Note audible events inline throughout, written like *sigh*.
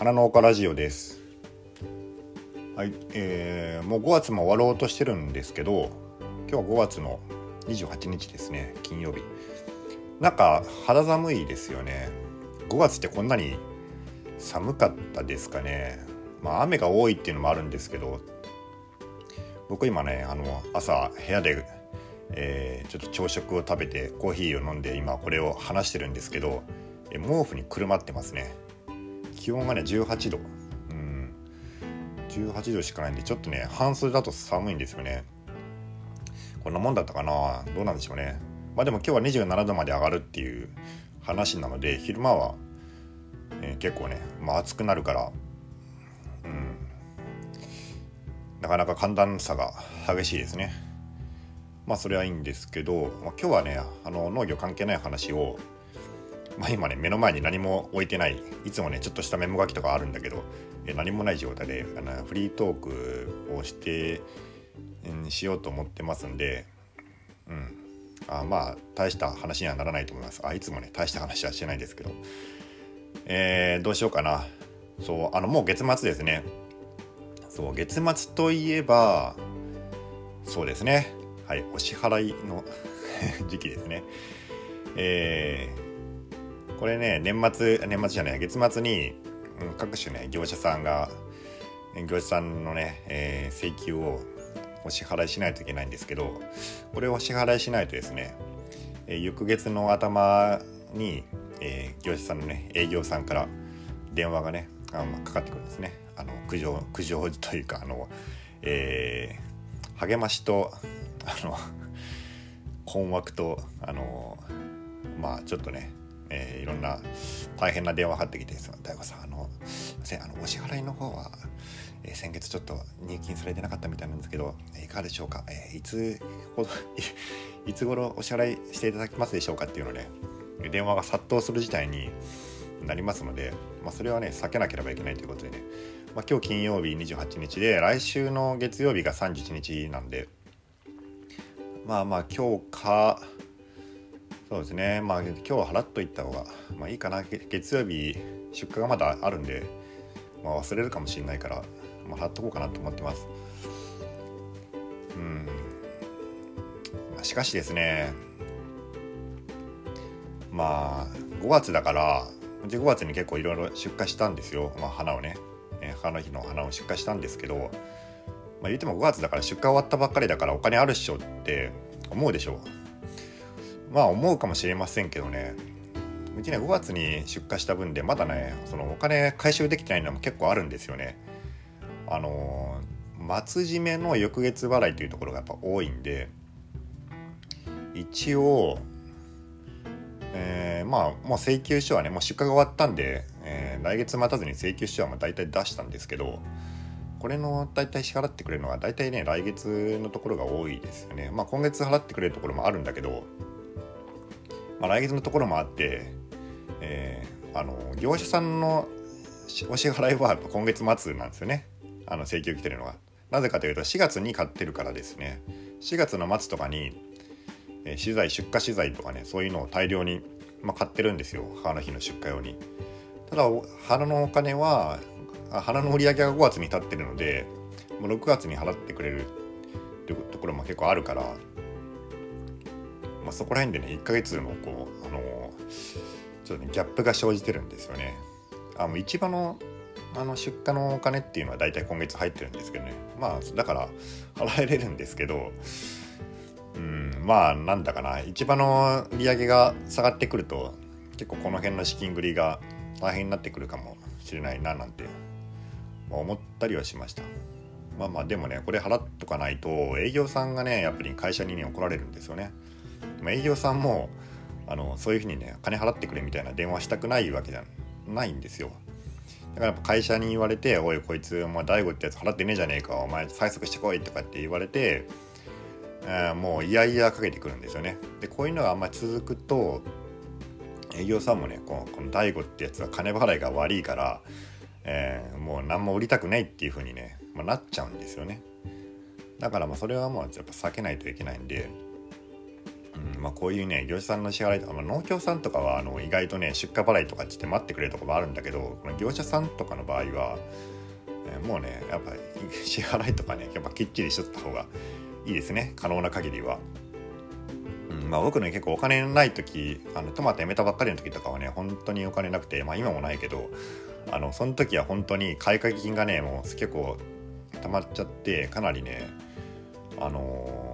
花農家ラジオです。はいえー、もう5月も終わろうとしてるんですけど今日は5月の28日ですね金曜日。なんか肌寒いですよね。5月ってこんなに寒かったですかね。まあ雨が多いっていうのもあるんですけど僕今ねあの朝部屋で、えー、ちょっと朝食を食べてコーヒーを飲んで今これを話してるんですけど毛布にくるまってますね。気温がね18度。うん。18度しかないんでちょっとね半袖だと寒いんですよね。こんなもんだったかな？どうなんでしょうね。まあでも今日は27度まで上がるっていう話なので昼間は、えー、結構ね、まあ、暑くなるからうん。なかなか寒暖差が激しいですね。まあそれはいいんですけど、まあ、今日はねあの農業関係ない話をまあ、今ね目の前に何も置いてないいつもねちょっとしたメモ書きとかあるんだけどえ何もない状態であのフリートークをしてしようと思ってますんで、うん、あまあ大した話にはならないと思います。あいつもね大した話はしてないですけど、えー、どうしようかな。そうあのもう月末ですね。そう月末といえばそうですね。はいお支払いの *laughs* 時期ですね。えーこれね年末年末じゃない月末に、うん、各種ね業者さんが業者さんのね、えー、請求をお支払いしないといけないんですけどこれをお支払いしないとですね、えー、翌月の頭に、えー、業者さんのね営業さんから電話がねあまかかってくるんですね。あの苦情苦情というかあの、えー、励ましとあの *laughs* 困惑とあのまあちょっとねえー、いろんな大変な電話かかってきて「大悟さんあのすいませんあのお支払いの方は、えー、先月ちょっと入金されてなかったみたいなんですけど、いかがでしょうか、えー、いつほどいつ頃お支払いしていただけますでしょうか」っていうので、ね、電話が殺到する事態になりますので、まあ、それはね避けなければいけないということでね、まあ、今日金曜日28日で来週の月曜日が31日なんでまあまあ今日かそうですね。まあ今日は払っといった方が、まあ、いいかな。月曜日出荷がまだあるんで、まあ、忘れるかもしれないから、まあ、払っとこうかなと思ってます。うん、しかしですねまあ5月だからうち5月に結構いろいろ出荷したんですよ、まあ、花をね、えー、母の日の花を出荷したんですけど、まあ、言っても5月だから出荷終わったばっかりだからお金あるっしょって思うでしょう。まあ思うかもしれませんけどね。うちね5月に出荷した分でまだねそのお金回収できてないのも結構あるんですよね。あの末締めの翌月払いというところがやっぱ多いんで一応えー、まあもう請求書はねもう出荷が終わったんで、えー、来月待たずに請求書はまあ大体出したんですけどこれの大体支払ってくれるのは大体ね来月のところが多いですよね。まあ今月払ってくれるところもあるんだけどまあ、来月のところもあって、えー、あの業者さんのお支払いは今月末なんですよねあの請求来てるのは。なぜかというと4月に買ってるからですね4月の末とかに、えー、資材出荷資材とかねそういうのを大量に、まあ、買ってるんですよ母の日の出荷用に。ただ花のお金は花の売り上げが5月に立ってるのでもう6月に払ってくれるっていうところも結構あるからまあ、そこら辺でね1ヶ月のこうあのちょっとねギャップが生じてるんですよね。あの市場のあの出荷のお金っていうのは大体今月入ってるんですけどね。まあだから払えれるんですけどうんまあなんだかな。市場の売り上げが下がってくると結構この辺の資金繰りが大変になってくるかもしれないななんて、まあ、思ったりはしました。まあまあでもねこれ払っとかないと営業さんがねやっぱり会社にね怒られるんですよね。まあ、営業さんもあのそういうふうにね金払ってくれみたいな電話したくないわけじゃないんですよ。だからやっぱ会社に言われて「おいこいつお前大悟ってやつ払ってねえじゃねえかお前催促してこい」とかって言われて、えー、もういやいやかけてくるんですよね。でこういうのがあんまり続くと営業さんもねこのこの大悟ってやつは金払いが悪いから、えー、もう何も売りたくないっていうふうにね、まあ、なっちゃうんですよね。だからまあそれはもうやっぱ避けないといけないんでうんまあ、こういうね業者さんの支払いとか、まあ、農協さんとかはあの意外とね出荷払いとかって待ってくれるとこもあるんだけどこの業者さんとかの場合は、えー、もうねやっぱ *laughs* 支払いとかねやっぱきっちりしとった方がいいですね可能な限りは。うんまあ、僕ね結構お金ない時あのトマトやめたばっかりの時とかはね本当にお金なくて、まあ、今もないけどあのその時は本当に買掛金がねもう結構溜まっちゃってかなりねあのー、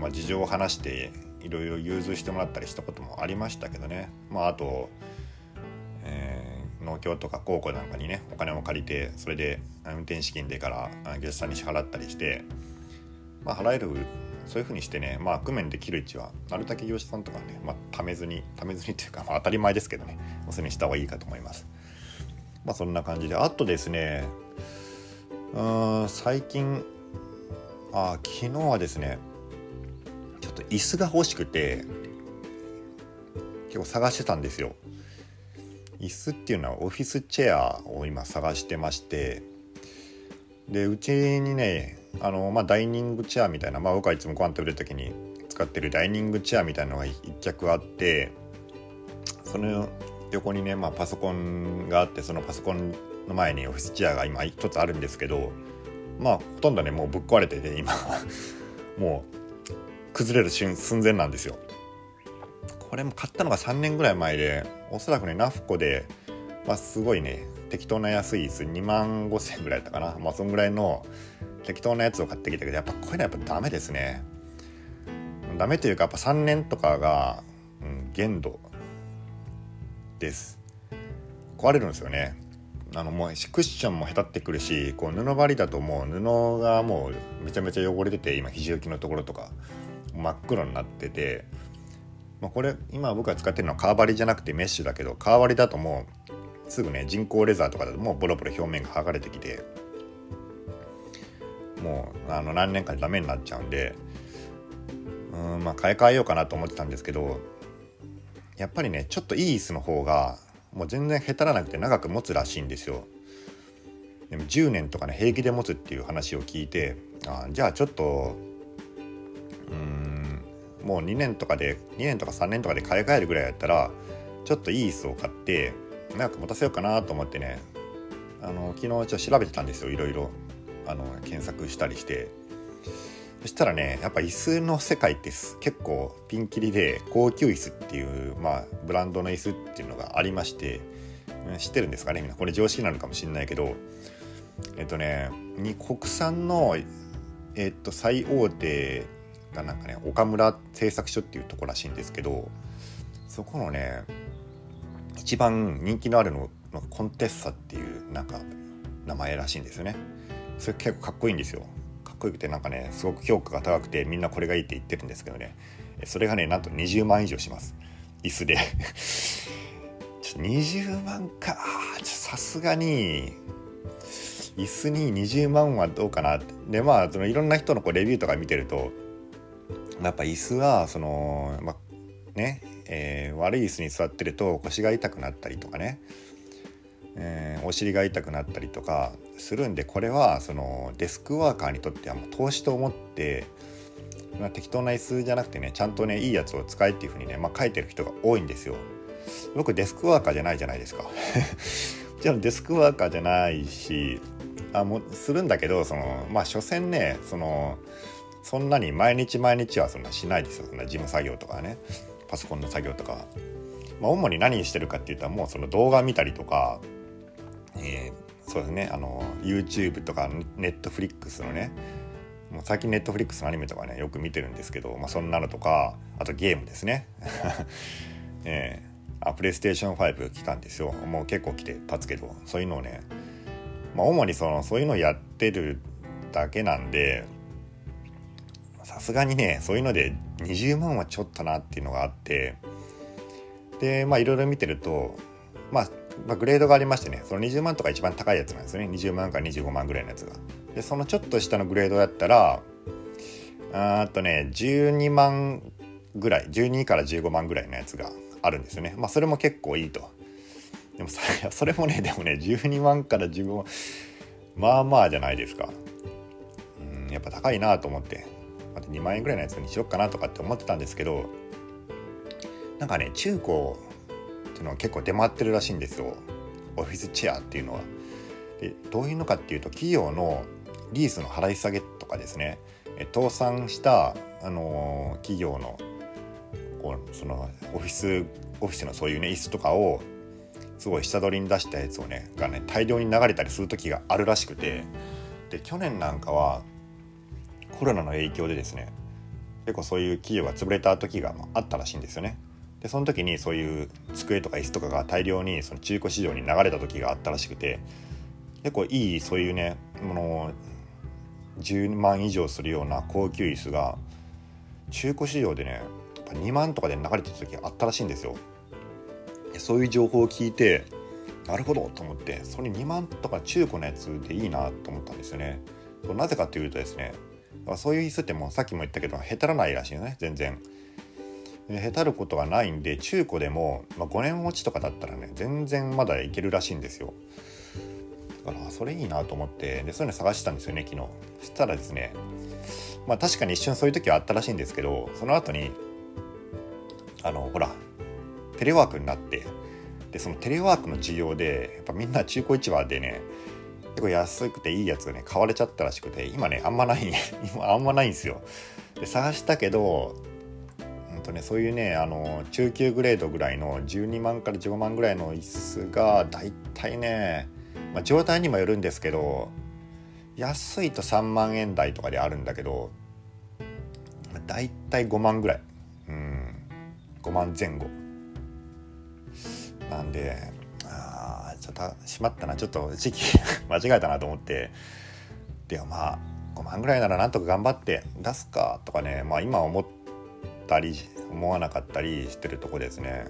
まあ事情を話していろいろ融通してもらったりしたこともありましたけどねまああと、えー、農協とか高校なんかにねお金を借りてそれで運転資金でから業者さんに支払ったりして、まあ、払えるそういうふうにしてねまあ工面できる位置はなるだけ業者さんとかね、まあ、ためずにためずにっていうか、まあ、当たり前ですけどねそれにした方がいいかと思います。まあそんな感じであとですねうん最近あ昨日はですね椅子が欲しくて結構探してたんですよ。椅子っていうのはオフィスチェアを今探してましてでうちにねあの、まあ、ダイニングチェアみたいな、まあ、僕はいつもご飯食べる時に使ってるダイニングチェアみたいなのが一脚あってその横にね、まあ、パソコンがあってそのパソコンの前にオフィスチェアが今一つあるんですけどまあほとんどねもうぶっ壊れてて今もう崩れる寸前なんですよ。これも買ったのが3年ぐらい前でおそらくねナフコで、まあ、すごいね適当な安い椅子2万5千円ぐらいだったかな。まあそんぐらいの適当なやつを買ってきたけどやっぱこういうのはやっぱダメですね。ダメというかやっぱ3年とかが、うん、限度です。壊れるんですよね。あのもうクッションもへたってくるしこう布張りだともう布がもうめちゃめちゃ汚れてて今肘置きのところとか。真っ黒になってて、まあ、これ今僕が使ってるのは革張りじゃなくてメッシュだけど革張りだともうすぐね人工レザーとかだともうボロボロ表面が剥がれてきてもうあの何年かでダメになっちゃうんでうんまあ買い替えようかなと思ってたんですけどやっぱりねちょっといい椅子の方がもう全然へたらなくて長く持つらしいんですよ。でも10年とかね平気で持つっていう話を聞いてあじゃあちょっともう2年とかで2年とか3年とかで買い替えるぐらいやったらちょっといい椅子を買って長く持たせようかなと思ってねあの昨日ちょっと調べてたんですよいろいろ。あの検索したりして。そしたらねやっぱ椅子の世界って結構ピンキリで高級椅子っていう、まあ、ブランドの椅子っていうのがありまして知ってるんですかねみんな。これ常識なのかもしれないけど。えっとねに国産のえっと最大手がなんかね岡村製作所っていうとこらしいんですけどそこのね一番人気のあるののコンテッサっていうなんか名前らしいんですよね。それ結構かっこいいんですよ。かっこよくてなんかねすごく評価が高くてみんなこれがいいって言ってるんですけどね。それがねなんと20万以上します。椅子で。*laughs* ちょ20万か。さすがに椅子に20万はどうかなでまあそのいろんな人のこうレビューとか見てるとやっぱ椅子はそのまね、えー、悪い椅子に座ってると腰が痛くなったりとかねえー、お尻が痛くなったりとかするんでこれはそのデスクワーカーにとってはもう投資と思って、まあ、適当な椅子じゃなくてねちゃんとねいいやつを使えっていうふうにね、まあ、書いてる人が多いんですよ。僕デスクワーカーじゃないじゃないですか。じゃあデスクワーカーじゃないしあもするんだけどそのまあ所詮ねそのそんなに毎日毎日はそんなしないですよ。そんな事務作業とかね。パソコンの作業とか。まあ、主に何してるかっていうともうその動画見たりとかえー、そうですね。あの YouTube とか Netflix のね。もう最近 Netflix のアニメとかねよく見てるんですけど、まあ、そんなのとかあとゲームですね。*laughs* えー、あプレイステーション5来たんですよ。もう結構来て経つけどそういうのをね、まあ、主にそのそういうのをやってるだけなんでさすがにねそういうので20万はちょっとなっていうのがあってでまあいろいろ見てるとまあまあ、グレードがありましてねその20万とか一番高いやつなんですよね。20万から25万ぐらいのやつが。でそのちょっと下のグレードだったらあとね12万ぐらい12から15万ぐらいのやつがあるんですよね。まあそれも結構いいと。でもそれもねでもね12万から15万まあまあじゃないですか。うんやっぱ高いなと思って。また2万円ぐらいのやつにしよっかなとかって思ってたんですけどなんかね中古っていうのは結構出回ってるらしいんですよ。オフィスチェアっていうのは。でどういうのかっていうと企業のリースの払い下げとかですね。倒産したあの企業のこうそのオフィスオフィスのそういうね椅子とかをすごい下取りに出したやつをねがね大量に流れたりする時があるらしくて。で去年なんかはコロナの影響でですね結構そういう企業が潰れた時があったらしいんですよね。でその時にそういう机とか椅子とかが大量にその中古市場に流れた時があったらしくて結構いいそういうねもの10万以上するような高級椅子が中古市場でねやっぱ2万とかで流れてた時があったらしいんですよで。そういう情報を聞いてなるほどと思ってそれ2万とか中古のやつでいいなと思ったんですよね。なぜかというとですねそういう椅子ってもうさっきも言ったけどへたらないらしいよね全然。へたることがないんで中古でも、まあ、5年持ちとかだったらね全然まだいけるらしいんですよ。だからそれいいなと思ってでそういうの探してたんですよね昨日。そしたらですねまあ確かに一瞬そういう時はあったらしいんですけどその後にあのほらテレワークになってでそのテレワークの需要でやっぱみんな中古市場でね結構安くていいやつがね買われちゃったらしくて今ねあんまない *laughs* 今あんまないんですよ。で探したけどうんとねそういうねあの中級グレードぐらいの12万から15万ぐらいの椅子がだいたいね、まあ、状態にもよるんですけど安いと3万円台とかであるんだけどだいたい5万ぐらい。うん5万前後。なんであちょっとしまったなちょっと時期 *laughs* 間違えたなと思って。でもまあ5万ぐらいならなんとか頑張って出すかとかね。まあ今思ったり思わなかったりしてるとこですね。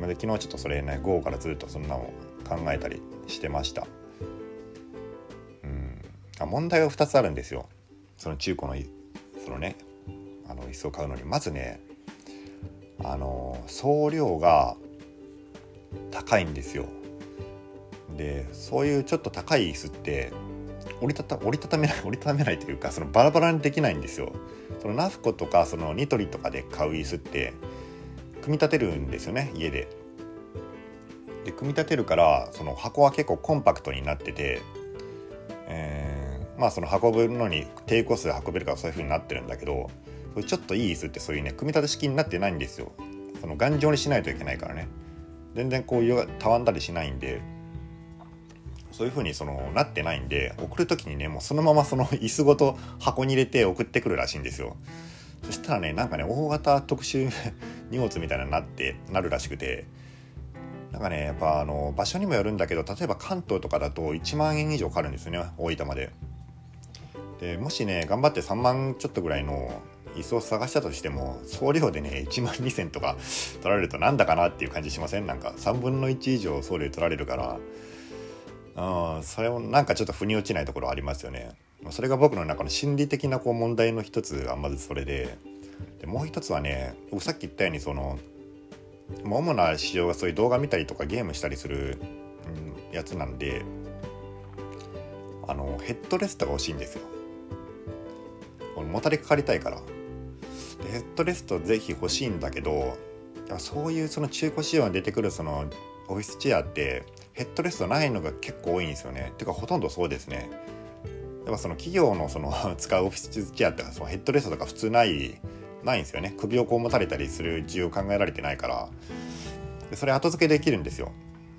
うんで昨日ちょっとそれね午後からずっとそんなの考えたりしてました。うん問題は2つあるんですよ。その中古のそのねあの椅子を買うのに。まずねあの送料が高いんですよ。でそういうちょっと高い椅子って折りたた折りたためない *laughs* 折りたためないというかそのバラバラにできないんですよ。そのナフコとかそのニトリとかで買う椅子って組み立てるんですよね家で。で組み立てるからその箱は結構コンパクトになってて、えー、まあその運ぶのに低コスで運べるからそういう風になってるんだけどちょっといい椅子ってそういうね組み立て式になってないんですよ。その頑丈にしないといけないからね。全然こうたわんだりしないんでそういう風にそのなってないんで送る時にねもうそのまま *laughs* その椅子ごと箱に入れて送ってくるらしいんですよ。そしたらねなんかね大型特殊荷物みたいなになってなるらしくて。なんかねやっぱあの場所にもよるんだけど例えば関東とかだと1万円以上かかるんですよね大分まで。でもしね頑張って3万ちょっとぐらいの椅子を探したとしても送料でね1万2000とか取られるとなんだかなっていう感じしません？なんか3分の1以上送料取られるから。うんそれもなんかちょっと腑に落ちないところありますよね。それが僕の中の心理的なこう問題の一つがまずそれで。でもう一つはね僕さっき言ったようにその主な市場がそういう動画見たりとかゲームしたりする、うん、やつなんであのヘッドレストが欲しいんですよ。もたれかかりたいから。ヘッドレストぜひ欲しいんだけどそういうその中古仕様に出てくるそのオフィスチェアってヘッドレストないのが結構多いんですよね。てかほとんどそうですね。やっぱその企業のその *laughs* 使うオフィスチェアってそのヘッドレストとか普通ないないんですよね。首をこう持たれたりする需要考えられてないから。でそれ後付けできるんですよ。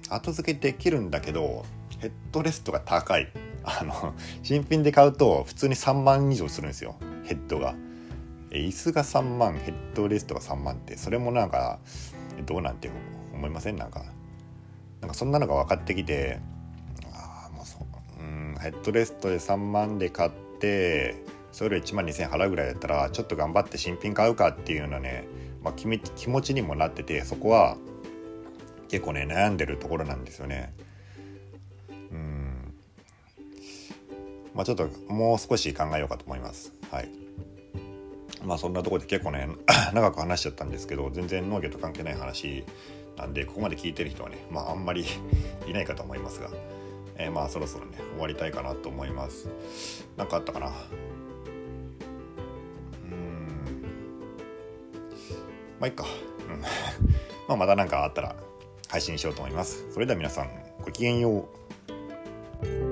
後付けできるんだけどヘッドレストが高い。あの新品で買うと普通に3万以上するんですよ。ヘッドが。椅子が3万ヘッドレストが3万ってそれもなんかどうなんて思いません？なんかなんかそんなのが分かってきてああもうそううんヘッドレストで3万で買ってそれ1万2000円払うぐらいだったらちょっと頑張って新品買うかっていうようなね、まあ、気気持ちにもなっててそこは結構ね悩んでるところなんですよね。うんまあちょっともう少し考えようかと思います。はい。まあそんなとこで結構ね *clears throat* 長く話しちゃったんですけど全然農業と関係ない話なんでここまで聞いてる人はねまああんまり *laughs* いないかと思いますが、えー、まあそろそろね終わりたいかなと思います。何かあったかな？うん。まあいっか、うん、*laughs* まあまた何かあったら配信しようと思います。それでは皆さんごきげんよう。